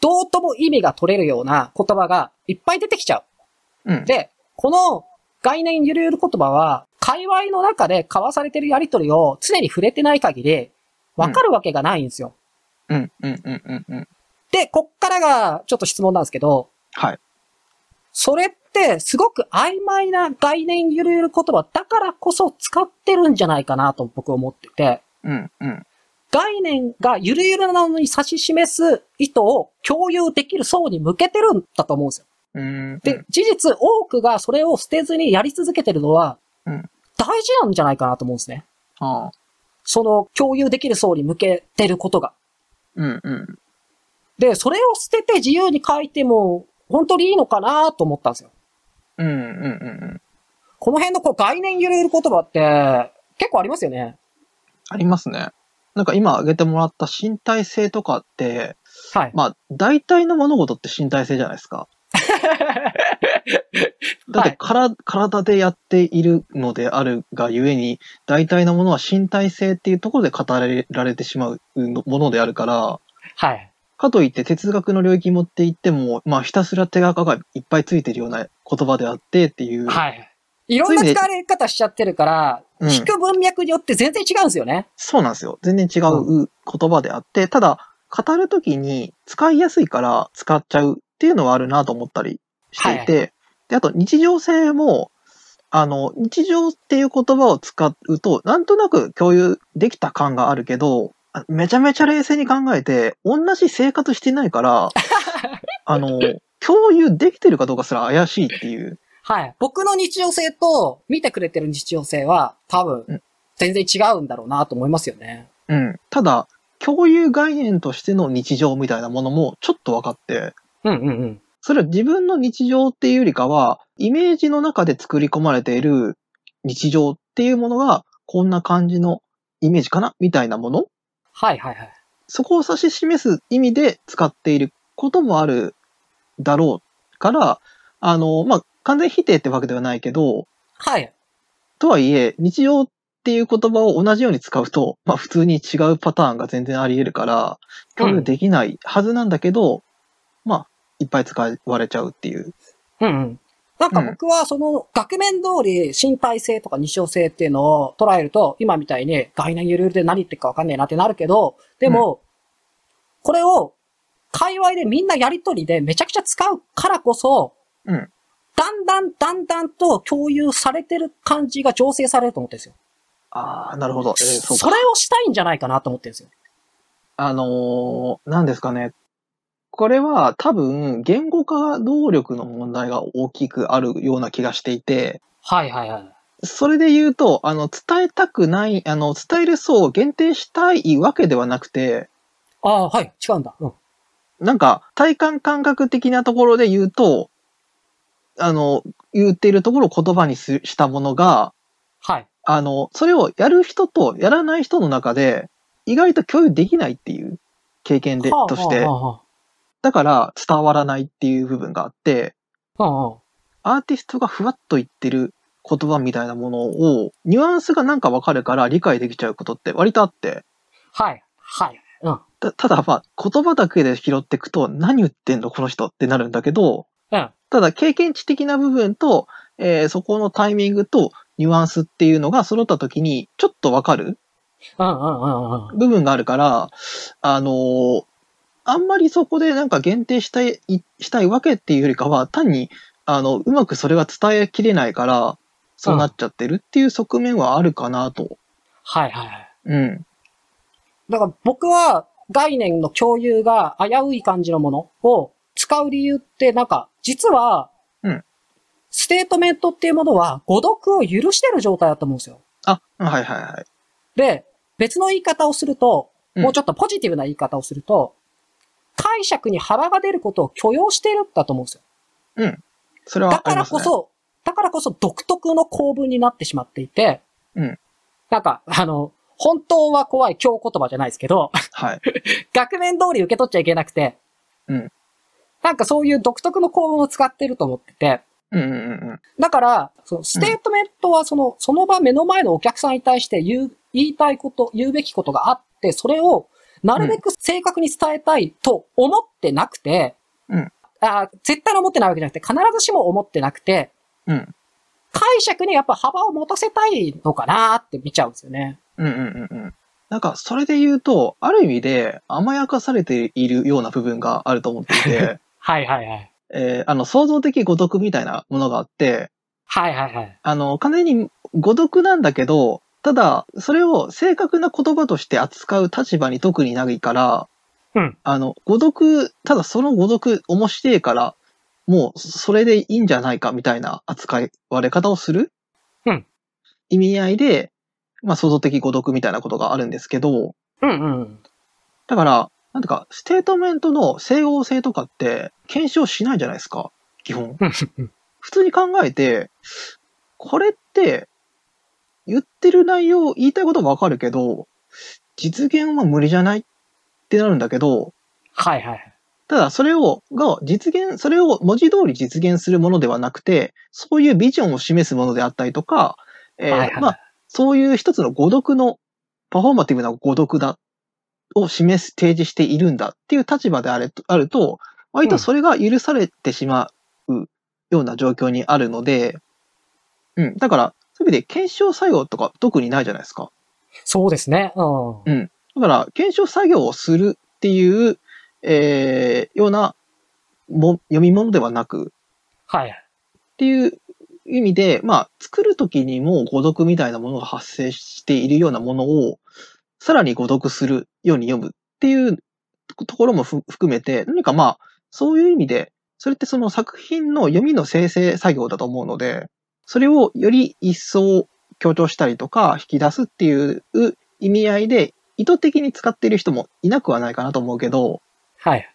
どうとも意味が取れるような言葉がいっぱい出てきちゃうんう。。で、この概念ゆるゆる言葉は、界隈の中で交わされてるやりとりを常に触れてない限り、わかるわけがないんですよ。うんうんうんうんうん。で、こっからがちょっと質問なんですけど、はい。それってすごく曖昧な概念ゆるゆる言葉だからこそ使ってるんじゃないかなと僕は思ってて、うんうん。概念がゆるゆるなのに指し示す意図を共有できる層に向けてるんだと思うんですよ。うん。で、事実多くがそれを捨てずにやり続けてるのはうん、大事なんじゃないかなと思うんですね。ああ。その共有できる層に向けてることが。うんうん。で、それを捨てて自由に書いても本当にいいのかなと思ったんですよ。うんうんうんうん。この辺のこう概念ゆるゆる言葉って結構ありますよね。ありますね。なんか今挙げてもらった身体性とかって、はい。まあ、大体の物事って身体性じゃないですか。だってから、体でやっているのであるがゆえに、大体のものは身体性っていうところで語られてしまうのものであるから、はい。かといって哲学の領域に持っていっても、まあひたすら手がかがいっぱいついてるような言葉であってっていう。はい。いろんな使われ方しちゃってるから、うん聞く文脈によって全然違うんですよね。そうなんですよ。全然違う言葉であって、ただ、語るときに使いやすいから使っちゃうっていうのはあるなと思ったりしていて、で、あと日常性も、あの、日常っていう言葉を使うと、なんとなく共有できた感があるけど、あめちゃめちゃ冷静に考えて、同じ生活してないから、あの、共有できてるかどうかすら怪しいっていう。はい。僕の日常性と見てくれてる日常性は多うん分全然違うんだろうなと思いますよね。うん。ただ、共有概念としての日常みたいなものもちょっと分かって、うんうんうん。それは自分の日常っていうよりかは、イメージの中で作り込まれている日常っていうものが、こんな感じのイメージかな？みたいなもの？はいはいはい。そこを指し示す意味で使っていることもあるだろうから、あの、まあ、完全否定ってわけではないけど、はい。とはいえ、日常っていう言葉を同じように使うと、まあ普通に違うパターンが全然あり得るから、共有できないはずなんだけど、まあ、いっぱい使われちゃうっていう。うんうん。なんか僕はその額面通り身体性とか日常性っていうのを捉えると、今みたいに概念ゆるゆるで何言ってるかわかんねえなってなるけど、でも、これを界隈でみんなやりとりでめちゃくちゃ使うからこそ、うんだんだんだんだんと共有されてる感じが醸成されると思ってるんですよ。ああ、なるほど。えーそうそか。れをしたいんじゃないかなと思ってるんですよ。あのー、何ですかね。これは多分、言語化能力の問題が大きくあるような気がしていて、はいはいはい。それで言うと、あの、伝えたくない、あの、伝える層を限定したいわけではなくて、ああ、はい。違うんだ。うん。なんか、体感感覚的なところで言うと、あの、言っているところを言葉にすしたものが、はい。あの、それをやる人とやらない人の中で、意外と共有できないっていう経験で、はあとしては、あはだから伝わらないっていう部分があって、アーティストがふわっと言ってる言葉みたいなものを、ニュアンスがなんかわかるから理解できちゃうことって割とあって、はい。はい。うん。たただまあ、言葉だけで拾っていくと、何言ってんのこの人ってなるんだけど、うん。ただ経験値的な部分と、えーそこのタイミングとニュアンスっていうのが揃った時に、ちょっとわかる。部分があるから、あのーあんまりそこでなんか限定したい、いしたいわけっていうよりかは、単に、あの、うまくそれが伝えきれないから、そうなっちゃってるっていう側面はあるかなと。はいはいはい。うん。だから僕は概念の共有が危うい感じのものを使う理由ってなんか、実はステートメントっていうものは誤読を許してる状態だと思うんですよ。あ、はいはいはい。で、別の言い方をすると、うんもうちょっとポジティブな言い方をすると、解釈に幅が出ることを許容しているんだと思うんですよ。それはだか。らこそ、だからこそ独特の構文になってしまっていて、うんなんか、あの、本当は怖い今日言葉じゃないですけど、はい。額面通り受け取っちゃいけなくて、うんなんかそういう独特の構文を使ってると思ってて、うんうんうんうん。だから、そのステートメントはその、その場目の前のお客さんに対して言う、言いたいこと、言うべきことがあって、それをなるべく正確に伝えたいと思ってなくて、うんあ絶対に思ってないわけじゃなくて、必ずしも思ってなくて、うん。解釈にやっぱ幅を持たせたいのかなって見ちゃうんですよね。うんうんうんうん。なんか、それで言うと、ある意味で甘やかされているような部分があると思っていて、はいはいはい。えーあの、創造的誤読みたいなものがあって、はいはいはい。あの、完全に誤読なんだけど、ただ、それを正確な言葉として扱う立場に特にないから、うん。あの、誤読、ただその誤読面白いから、もうそれでいいんじゃないかみたいな扱われ方をする、うん。意味合いで、まあ創造的誤読みたいなことがあるんですけど、うんうん。だから、なんてか、ステートメントの整合性とかって検証しないじゃないですか、基本。普通に考えて、これって、言ってる内容、言いたいことがわかるけど、実現は無理じゃないってなるんだけど、はいはい。ただそれを、が実現、それを文字通り実現するものではなくて、そういうビジョンを示すものであったりとか、えーはいはいまあ、そういう一つの誤読の、パフォーマティブな誤読だ、を示す、提示しているんだっていう立場であれとあると、割とそれが許されてしまうような状況にあるので、うん。だから、そういう意味で検証作業とか特にないじゃないですか。そうですね。うん。だから、検証作業をするっていう、えー、ようなも読み物ではなく、はい。っていう意味で、まあ、作るときにも誤読みたいなものが発生しているようなものを、さらに誤読するように読むっていうところもふ含めて、何かまあ、そういう意味で、それってその作品の読みの生成作業だと思うので、それをより一層強調したりとか引き出すっていう意味合いで、意図的に使っている人もいなくはないかなと思うけど、はい。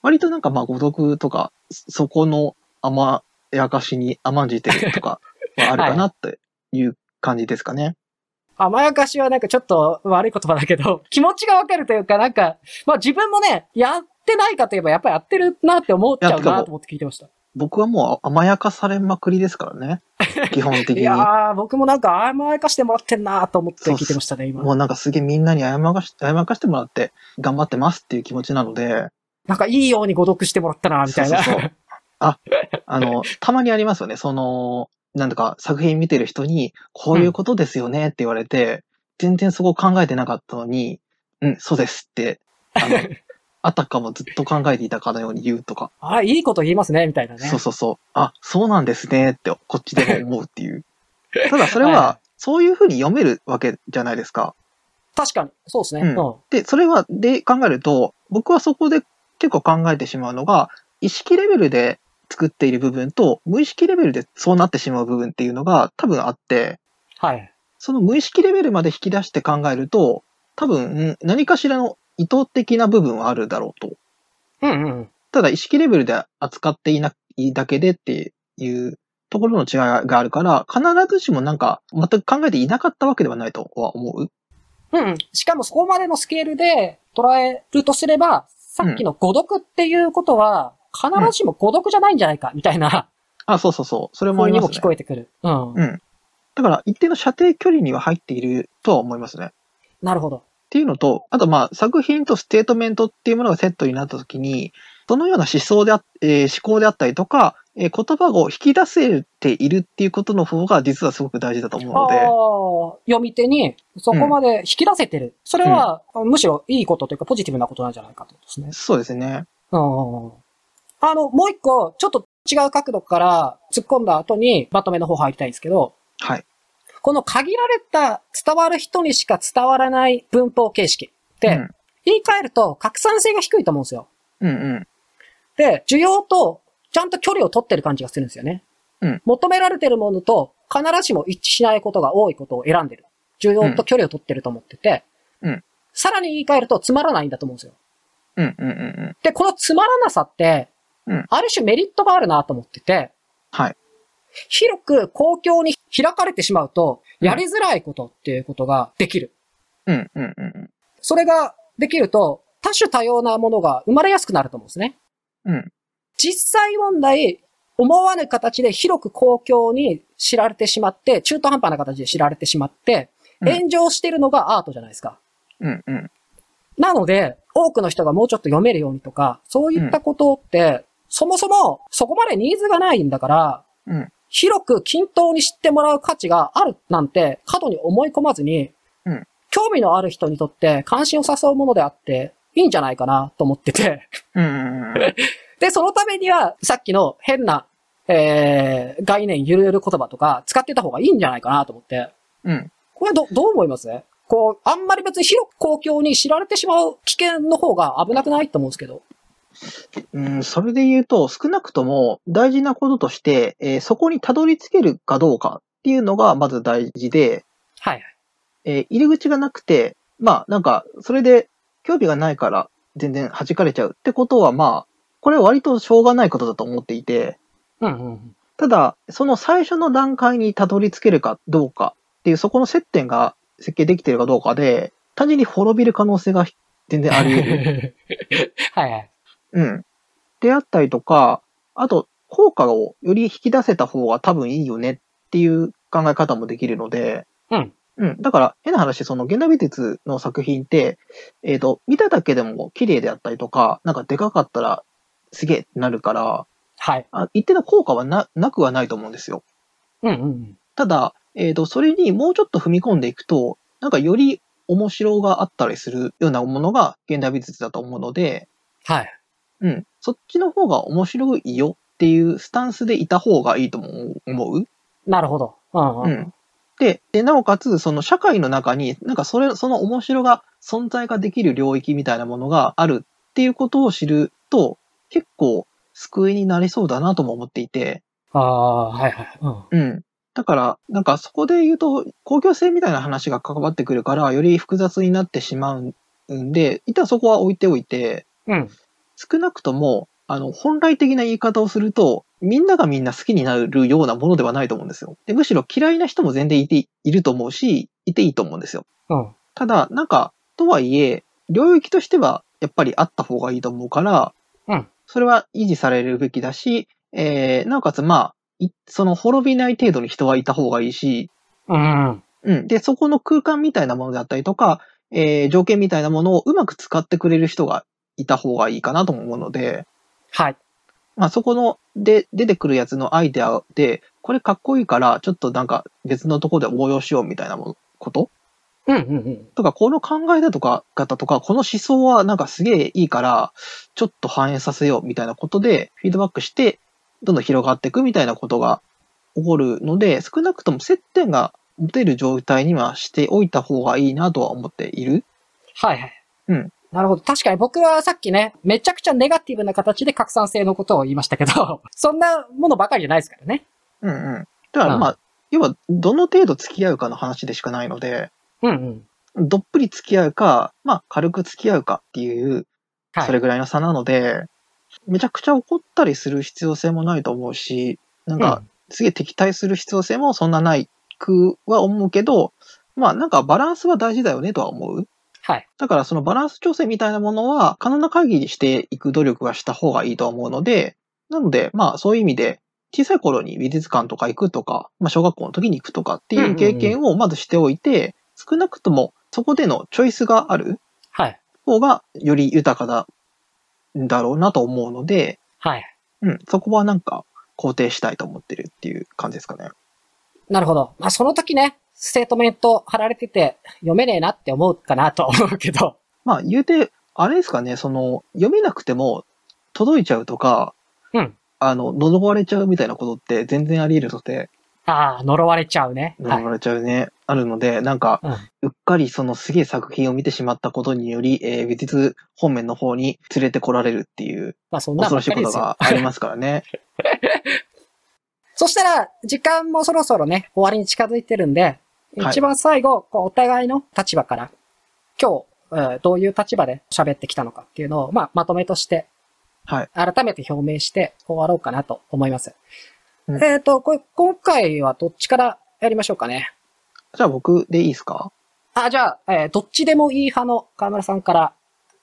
割となんかまあ誤読とか、そこの甘やかしに甘んじてるとかはあるかなっていう感じですかね。甘やかしはなんかちょっと悪い言葉だけど、気持ちがわかるというか、なんか、まあ自分もね、やってないかといえばやっぱりやってるなって思っちゃうなと思って聞いてました。僕はもう甘やかされまくりですからね。基本的に。いやー、僕もなんか甘やかしてもらってんなと思って聞いてましたね、今。もうなんかすげえみんなに謝かし、謝かしてもらって頑張ってますっていう気持ちなので、なんかいいように誤読してもらったなみたいな。そうそうそう あの、たまにありますよね。その、なんとか作品見てる人に、こういうことですよねって言われて、全然そこ考えてなかったのに、うん、そうですって、あの、あたかもずっと考えていたかのように言うとか、あ、いいこと言いますね、みたいなね。そうそうそう、あ、そうなんですねってこっちでも思うっていう。ただそれはそういうふうに読めるわけじゃないですか。確かに。そうですね。うんうん。で、それは、で考えると、僕はそこで結構考えてしまうのが、意識レベルで作っている部分と、無意識レベルでそうなってしまう部分っていうのが多分あって、はい。その無意識レベルまで引き出して考えると、多分何かしらの意図的な部分はあるだろうと。うんうん。ただ意識レベルで扱っていないだけでっていうところの違いがあるから、必ずしもなんか全く考えていなかったわけではないとは思う。うんうん。しかもそこまでのスケールで捉えるとすれば、さっきの誤読っていうことは、必ずしも誤読じゃないんじゃないか、みたいなあ、そうそうそう。それもありますね。聞こえてくる。うん。うん。だから一定の射程距離には入っているとは思いますね。なるほど。っていうのと、あとまあ作品とステートメントっていうものがセットになったときに、そのような思想であ、えー思考であったりとか、えー言葉を引き出せているっていうことの方が実はすごく大事だと思うので、読み手にそこまで引き出せてる。それは、むしろいいことというかポジティブなことなんじゃないかということですね。そうですね。うん。あの、もう一個、ちょっと違う角度から突っ込んだ後にまとめの方入りたいんですけど、はい。この限られた伝わる人にしか伝わらない文法形式って、うん言い換えると拡散性が低いと思うんですよ。うんうん。で、需要とちゃんと距離を取ってる感じがするんですよね。うん求められてるものと必ずしも一致しないことが多いことを選んでる。需要と距離を取ってると思ってて、うんさらに言い換えるとつまらないんだと思うんですよ。うんうんうんうん。で、このつまらなさって、うんある種メリットがあるなと思ってて、はい。広く公共に開かれてしまうと、うんやりづらいことっていうことができる。うんうんうんうん。それができると、多種多様なものが生まれやすくなると思うんですね。うん。実際問題、思わぬ形で広く公共に知られてしまって、中途半端な形で知られてしまって、うん炎上してるのがアートじゃないですか。うんうん。なので、多くの人がもうちょっと読めるようにとか、そういったことって、そもそもそこまでニーズがないんだから、うん広く均等に知ってもらう価値があるなんて過度に思い込まずに、うん興味のある人にとって関心を誘うものであっていいんじゃないかなと思ってて。で、そのためには、さっきの変な、えー、概念、ゆるゆる言葉とか使ってた方がいいんじゃないかなと思って。うん。これど、どう思います？こう、あんまり別に広く公共に知られてしまう危険の方が危なくない？と思うんですけど。うん、それで言うと、少なくとも大事なこととして、えーそこにたどり着けるかどうかっていうのがまず大事で、はい。えー入り口がなくて、まあなんか、それで興味がないから全然弾かれちゃうってことはまあ、これは割としょうがないことだと思っていて、うんうんうん。ただ、その最初の段階にたどり着けるかどうかっていう、そこの接点が設計できてるかどうかで、単純に滅びる可能性が全然あり得る。はいはい。うん。であったりとか、あと、効果をより引き出せた方が多分いいよねっていう考え方もできるので、うん。うん。だから、変な話、その現代美術の作品って、えっ、と、見ただけでも綺麗であったりとか、なんかでかかったらすげえってなるから、はい。あ一定の効果はな、なくはないと思うんですよ。うんうんうん。ただ、えっ、と、それにもうちょっと踏み込んでいくと、なんかより面白があったりするようなものが現代美術だと思うので、はい。うん。そっちの方が面白いよっていうスタンスでいた方がいいとも思う？なるほど。うんう。うんん。で、で、なおかつ、その社会の中に、なんかそれ、その面白が、存在ができる領域みたいなものがあるっていうことを知ると、結構救いになりそうだなとも思っていて、ああ、はいはい。うん。うん。だから、なんかそこで言うと、公共性みたいな話が関わってくるから、より複雑になってしまうんで、一旦そこは置いておいて、うん。少なくとも、あの、本来的な言い方をすると、みんながみんな好きになるようなものではないと思うんですよ。でむしろ嫌いな人も全然いていると思うし、いていいと思うんですよ。うん。ただ、なんか、とはいえ、領域としてはやっぱりあった方がいいと思うから、うんそれは維持されるべきだし、えー、なおかつまあ、いその滅びない程度に人はいた方がいいし、うん。うん。で、そこの空間みたいなものだったりとか、えー、条件みたいなものをうまく使ってくれる人がいた方がいいかなとも思うので、はい。まあそこの、で、出てくるやつのアイデアで、これかっこいいから、ちょっとなんか別のところで応用しようみたいなこと？うんうんうん。とか、この考えだとか、方とか、この思想はなんかすげえいいから、ちょっと反映させようみたいなことで、フィードバックして、どんどん広がっていくみたいなことが起こるので、少なくとも接点が持てる状態にはしておいた方がいいなとは思っている。はいはい。うん。なるほど。確かに僕はさっきね、めちゃくちゃネガティブな形で拡散性のことを言いましたけど、そんなものばかりじゃないですからね。うんうん。だからまあ、要は、どの程度付き合うかの話でしかないので、うんうん。どっぷり付き合うか、まあ、軽く付き合うかっていう、はい。それぐらいの差なので、めちゃくちゃ怒ったりする必要性もないと思うし、なんか、すげえ敵対する必要性もそんなないくは思うけど、まあなんかバランスは大事だよねとは思う。はい。だからそのバランス調整みたいなものは可能な限りしていく努力はした方がいいとは思うので、なのでまあそういう意味で小さい頃に美術館とか行くとか、まあ小学校の時に行くとかっていう経験をまずしておいて、少なくともそこでのチョイスがあるはい。方がより豊かだ、だろうなと思うので、はい。うん、そこはなんか肯定したいと思ってるっていう感じですかね。なるほど。まあ、その時ね、ステートメント貼られてて読めねえなって思うかなと思うけど。まあ言うて、あれですかね、その、読めなくても届いちゃうとか、うん。あの、呪われちゃうみたいなことって全然あり得るので、ああ、呪われちゃうね。はい呪。われちゃうね、あるので、なんか、うん。うっかりそのすげえ作品を見てしまったことにより、えー美術方面の方に連れてこられるっていうまあ、そんな恐ろしいこと。がありますからね。そしたら、時間もそろそろね、終わりに近づいてるんで、はい一番最後、こうお互いの立場から、今日、えーどういう立場で喋ってきたのかっていうのを、まあ、まとめとして、はい。改めて表明して終わろうかなと思います。うんえっ、と、これ、今回はどっちからやりましょうかね？じゃあ僕でいいですか？あ、じゃあ、えーどっちでもいい派の河村さんから、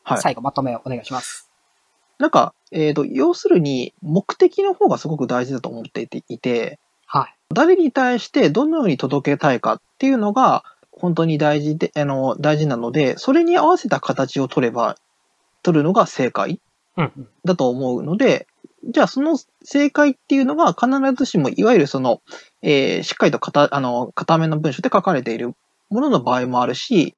はい。最後まとめをお願いします。なんか、えっ、と、要するに、目的の方がすごく大事だと思っていて、はい。誰に対してどのように届けたいかっていうのが、本当に大事で、あの、大事なので、それに合わせた形を取れば、取るのが正解。だと思うので、じゃあその正解っていうのが必ずしも、いわゆるその、えーしっかりと型、あの、固めの文章で書かれているものの場合もあるし、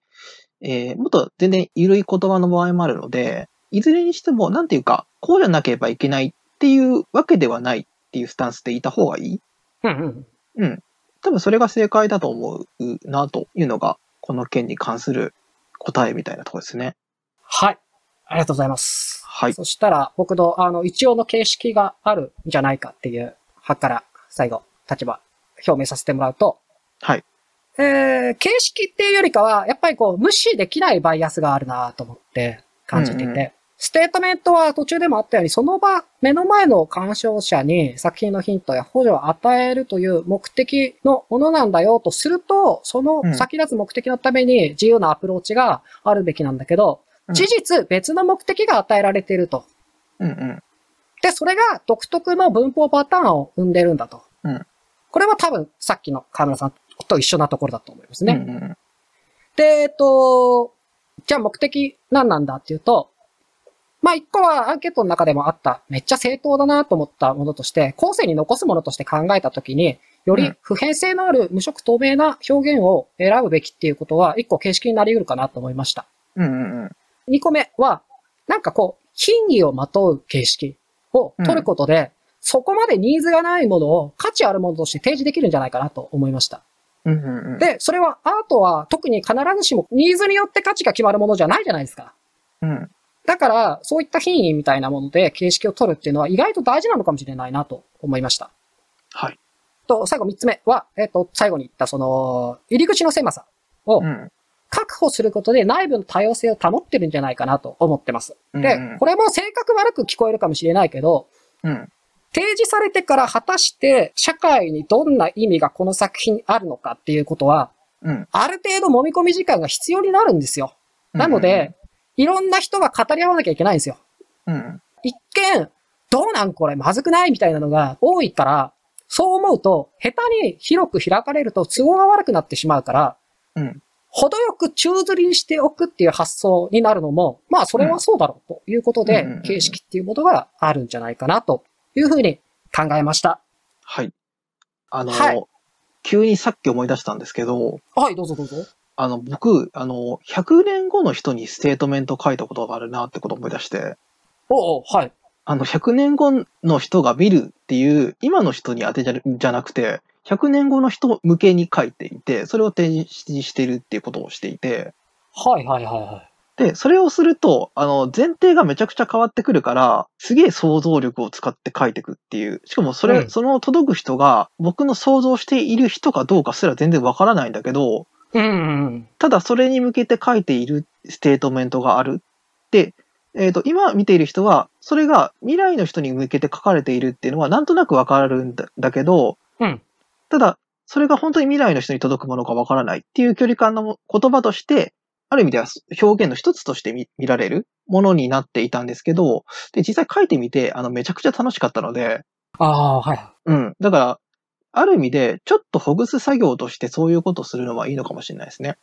えーもっと全然緩い言葉の場合もあるので、いずれにしても、なんていうか、こうじゃなければいけないっていうわけではないっていうスタンスでいた方がいい。うんうん。うん。多分それが正解だと思うなというのが、この件に関する答えみたいなところですね。はい。ありがとうございます。はい。そしたら、僕の、あの、一応の形式があるんじゃないかっていう派から、最後、立場、表明させてもらうと、はい。えー、形式っていうよりかは、やっぱりこう、無視できないバイアスがあるなと思って感じてて、うんうステートメントは途中でもあったように、その場、目の前の鑑賞者に作品のヒントや補助を与えるという目的のものなんだよとすると、その先立つ目的のために自由なアプローチがあるべきなんだけど、うん事実別の目的が与えられていると。うんうん。で、それが独特の文法パターンを生んでるんだと。うんこれは多分さっきの河村さんと一緒なところだと思いますね。うんうんで、えっと、じゃあ目的何なんだっていうと、まあ一個はアンケートの中でもあった、めっちゃ正当だなと思ったものとして、後世に残すものとして考えたときに、より普遍性のある無色透明な表現を選ぶべきっていうことは、一個形式になり得るかなと思いました。うんうんうん。二個目は、なんかこう、品位をまとう形式を取ることで、そこまでニーズがないものを価値あるものとして提示できるんじゃないかなと思いました。うんうんうん。で、それはアートは特に必ずしもニーズによって価値が決まるものじゃないじゃないですか。うん。だから、そういった品位みたいなもので形式を取るっていうのは意外と大事なのかもしれないなと思いました。はい。と、最後三つ目は、えっ、と、最後に言ったその、入り口の狭さをうん。確保することで内部の多様性を保ってるんじゃないかなと思ってます。でうんうん、これも性格悪く聞こえるかもしれないけど、うん。提示されてから果たして社会にどんな意味がこの作品にあるのかっていうことは、うん。ある程度揉み込み時間が必要になるんですよ。なので、いろんな人が語り合わなきゃいけないんですよ。うん。一見、どうなんこれまずくないみたいなのが多いから、そう思うと、下手に広く開かれると都合が悪くなってしまうから、うん。程よく宙吊りにしておくっていう発想になるのも、まあそれはそうだろうということで形式っていうものがあるんじゃないかなというふうに考えました。はい。あの、はい急にさっき思い出したんですけど、はい、どうぞどうぞ。あの、僕、あの、100年後の人にステートメント書いたことがあるなってことを思い出して、おうおうはい。あの、100年後の人が見るっていう、今の人に当てじゃじゃなくて、100年後の人向けに書いていて、それを提示してるっていうことをしていて、はいはいはいはい。で、それをすると、あの、前提がめちゃくちゃ変わってくるから、すげえ想像力を使って書いていくっていう。しかもそれ、うんその届く人が、僕の想像している人かどうかすら全然わからないんだけど、うんうんうん。ただそれに向けて書いているステートメントがある。で、えっ、と、今見ている人は、それが未来の人に向けて書かれているっていうのはなんとなくわかるんだだけど、うん。ただ、それが本当に未来の人に届くものかわからないっていう距離感の言葉として、ある意味では表現の一つとして見見られるものになっていたんですけど、で、実際書いてみて、あの、めちゃくちゃ楽しかったので、ああ、はい。うん。だから、ある意味で、ちょっとほぐす作業としてそういうことをするのはいいのかもしれないですね。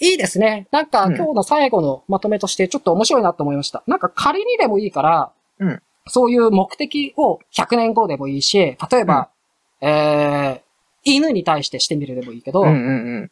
いいですね。なんかうん今日の最後のまとめとしてちょっと面白いなと思いました。なんか仮にでもいいから、うんそういう目的を100年後でもいいし、例えば、えー、犬に対してしてみるでもいいけど、うんうんうん。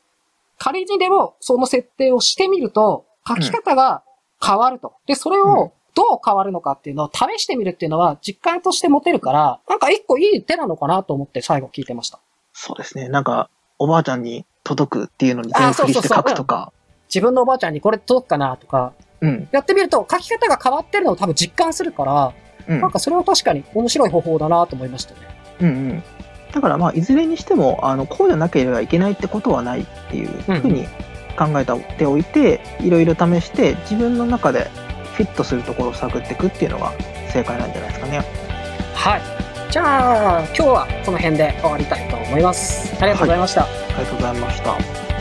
仮にでもその設定をしてみると、書き方が変わると。で、それをどう変わるのかっていうのを試してみるっていうのは実感として持てるから、なんか一個いい手なのかなと思って最後聞いてました。そうですね。なんか、おばあちゃんに届くっていうのに全振りして書くとか。自分のおばあちゃんにこれ届くかなとか、うん。やってみると書き方が変わってるのを多分実感するから、うん。なんかそれは確かに面白い方法だなと思いましたね。うんうん。だからまあ、いずれにしても、あの、こうじゃなければいけないってことはないっていうふうに考えておいて、いろいろ試して、自分の中でフィットするところを探っていくっていうのが正解なんじゃないですかね。はい。じゃあ、今日はこの辺で終わりたいと思います。ありがとうございました。ありがとうございました。